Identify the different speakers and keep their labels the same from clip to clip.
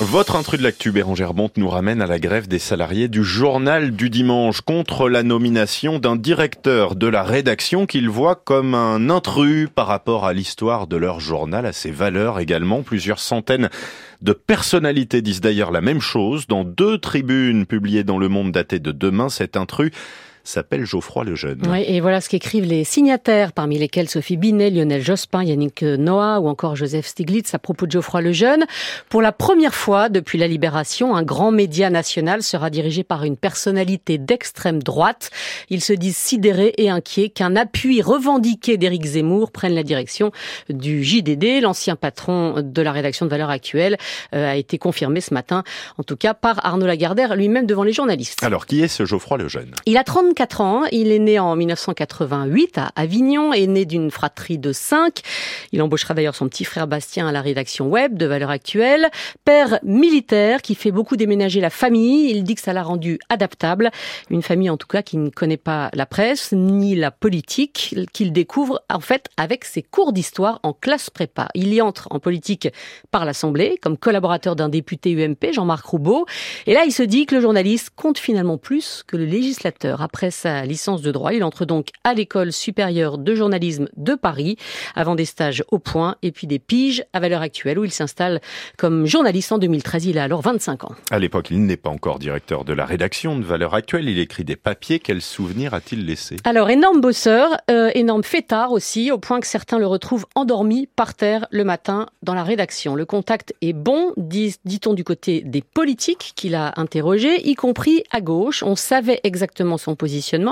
Speaker 1: Votre intrus de l'actu, Bérangère Bonte, nous ramène à la grève des salariés du journal du dimanche contre la nomination d'un directeur de la rédaction qu'ils voient comme un intrus par rapport à l'histoire de leur journal, à ses valeurs également. Plusieurs centaines de personnalités disent d'ailleurs la même chose. Dans deux tribunes publiées dans Le Monde datées de demain, cet intrus s'appelle Geoffroy Lejeune.
Speaker 2: Oui, et voilà ce qu'écrivent les signataires, parmi lesquels Sophie Binet, Lionel Jospin, Yannick Noah ou encore Joseph Stiglitz à propos de Geoffroy Lejeune. Pour la première fois depuis la libération, un grand média national sera dirigé par une personnalité d'extrême droite. Ils se disent sidérés et inquiets qu'un appui revendiqué d'Éric Zemmour prenne la direction du JDD. L'ancien patron de la rédaction de Valeurs Actuelles euh, a été confirmé ce matin, en tout cas par Arnaud Lagardère lui-même devant les journalistes.
Speaker 1: Alors, qui est ce Geoffroy Lejeune
Speaker 2: Il a 30 34 ans. Il est né en 1988 à Avignon, est né d'une fratrie de 5. Il embauchera d'ailleurs son petit frère Bastien à la rédaction web de Valeurs Actuelles. Père militaire qui fait beaucoup déménager la famille. Il dit que ça l'a rendu adaptable. Une famille en tout cas qui ne connaît pas la presse ni la politique, qu'il découvre en fait avec ses cours d'histoire en classe prépa. Il y entre en politique par l'Assemblée comme collaborateur d'un député UMP, Jean-Marc Roubaud. Et là, il se dit que le journaliste compte finalement plus que le législateur. Après après sa licence de droit, il entre donc à l'école supérieure de journalisme de Paris, avant des stages au point et puis des piges à valeur actuelle où il s'installe comme journaliste en 2013. Il a alors 25 ans.
Speaker 1: À l'époque, il n'est pas encore directeur de la rédaction de Valeur Actuelle. Il écrit des papiers. Quels souvenirs a-t-il laissé
Speaker 2: Alors, énorme bosseur, euh, énorme fêtard aussi, au point que certains le retrouvent endormi par terre le matin dans la rédaction. Le contact est bon, dit-on du côté des politiques qu'il a interrogés, y compris à gauche. On savait exactement son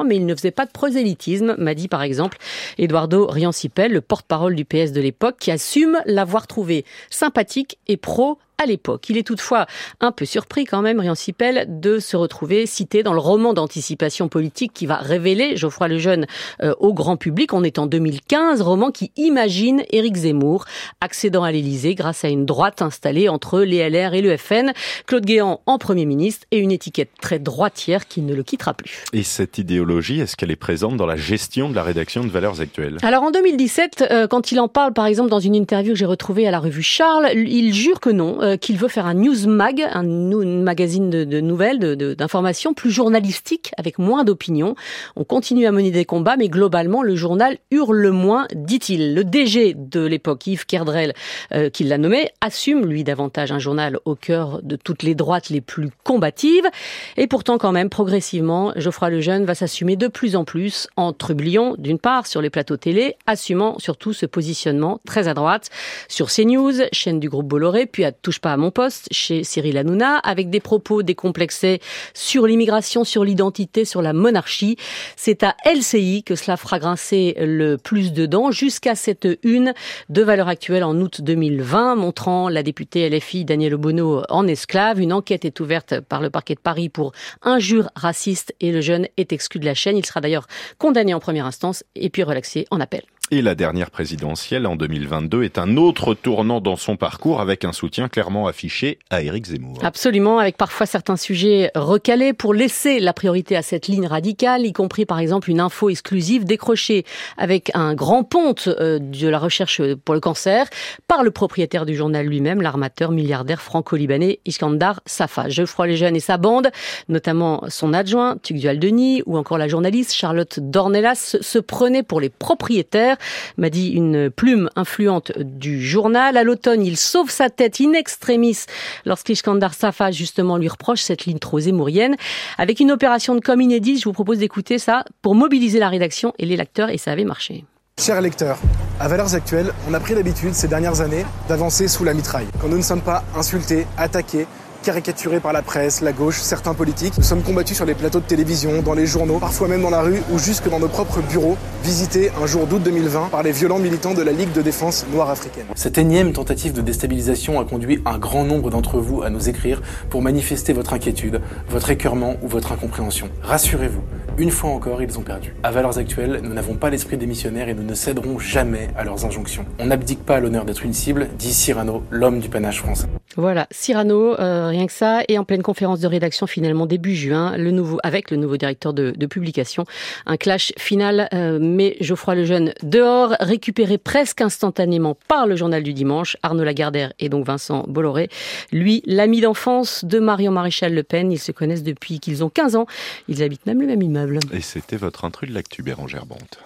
Speaker 2: mais il ne faisait pas de prosélytisme, m'a dit par exemple Eduardo Riancipel, le porte-parole du PS de l'époque, qui assume l'avoir trouvé sympathique et pro à l'époque. Il est toutefois un peu surpris quand même, Rian Sipel, de se retrouver cité dans le roman d'anticipation politique qui va révéler Geoffroy Lejeune euh, au grand public. On est en 2015, roman qui imagine Éric Zemmour accédant à l'Élysée grâce à une droite installée entre les LR et le FN, Claude Guéant en Premier ministre et une étiquette très droitière qui ne le quittera plus.
Speaker 1: Et cette idéologie, est-ce qu'elle est présente dans la gestion de la rédaction de Valeurs Actuelles?
Speaker 2: Alors en 2017, euh, quand il en parle par exemple dans une interview que j'ai retrouvée à la revue Charles, il jure que non, euh, euh, qu'il veut faire un news mag, un, magazine de, nouvelles, d'informations plus journalistique, avec moins d'opinion. On continue à mener des combats, mais globalement, le journal hurle moins, dit-il. Le DG de l'époque, Yves Kerdrel, euh, qui l'a nommé, assume, lui, davantage un journal au cœur de toutes les droites les plus combatives. Et pourtant, quand même, progressivement, Geoffroy Lejeune va s'assumer de plus en plus en trublion, d'une part, sur les plateaux télé, assumant surtout ce positionnement très à droite sur CNews, chaîne du groupe Bolloré, puis à Touche pas à mon poste chez Cyril Hanouna avec des propos décomplexés sur l'immigration, sur l'identité, sur la monarchie. C'est à LCI que cela fera grincer le plus dedans jusqu'à cette une de valeur actuelle en août 2020 montrant la députée LFI Danielle Obono en esclave. Une enquête est ouverte par le parquet de Paris pour injures racistes et le jeune est exclu de la chaîne. Il sera d'ailleurs condamné en première instance et puis relaxé en appel.
Speaker 1: Et la dernière présidentielle en 2022 est un autre tournant dans son parcours avec un soutien clairement affiché à Éric Zemmour.
Speaker 2: Absolument, avec parfois certains sujets recalés pour laisser la priorité à cette ligne radicale, y compris par exemple une info exclusive décrochée avec un grand ponte euh, de la recherche pour le cancer par le propriétaire du journal lui-même, l'armateur milliardaire franco-libanais Iskandar Safa. Geoffroy Lejeune et sa bande, notamment son adjoint Tugdual Denis ou encore la journaliste Charlotte Dornelas se prenaient pour les propriétaires m'a dit une plume influente du journal. À l'automne, il sauve sa tête in extremis lorsqu'Iskandar Safa, justement, lui reproche cette ligne trop zémourienne. Avec une opération de com inédite, je vous propose d'écouter ça pour mobiliser la rédaction et les lecteurs, et ça avait marché.
Speaker 3: Chers lecteurs, à Valeurs Actuelles, on a pris l'habitude ces dernières années d'avancer sous la mitraille. Quand nous ne sommes pas insultés, attaqués, caricaturés par la presse, la gauche, certains politiques. Nous sommes combattus sur les plateaux de télévision, dans les journaux, parfois même dans la rue ou jusque dans nos propres bureaux, visités un jour d'août 2020 par les violents militants de la Ligue de défense noire africaine.
Speaker 4: Cette énième tentative de déstabilisation a conduit un grand nombre d'entre vous à nous écrire pour manifester votre inquiétude, votre écœurement ou votre incompréhension. Rassurez-vous,
Speaker 3: Une fois encore, ils ont perdu. À Valeurs Actuelles, nous n'avons pas l'esprit des missionnaires et nous ne céderons jamais à leurs injonctions. On n'abdique pas l'honneur d'être une cible, dit Cyrano, l'homme du panache français.
Speaker 2: Voilà, Cyrano, euh, rien que ça, et en pleine conférence de rédaction finalement début juin, le nouveau avec le nouveau directeur de, publication, un clash final, euh, mais Geoffroy Lejeune dehors, récupéré presque instantanément par le journal du dimanche, Arnaud Lagardère et donc Vincent Bolloré. Lui, l'ami d'enfance de Marion Maréchal Le Pen, ils se connaissent depuis qu'ils ont 15 ans, ils habitent même le même immeuble.
Speaker 1: Et c'était votre intrus de l'actu, Bérangère Bonte.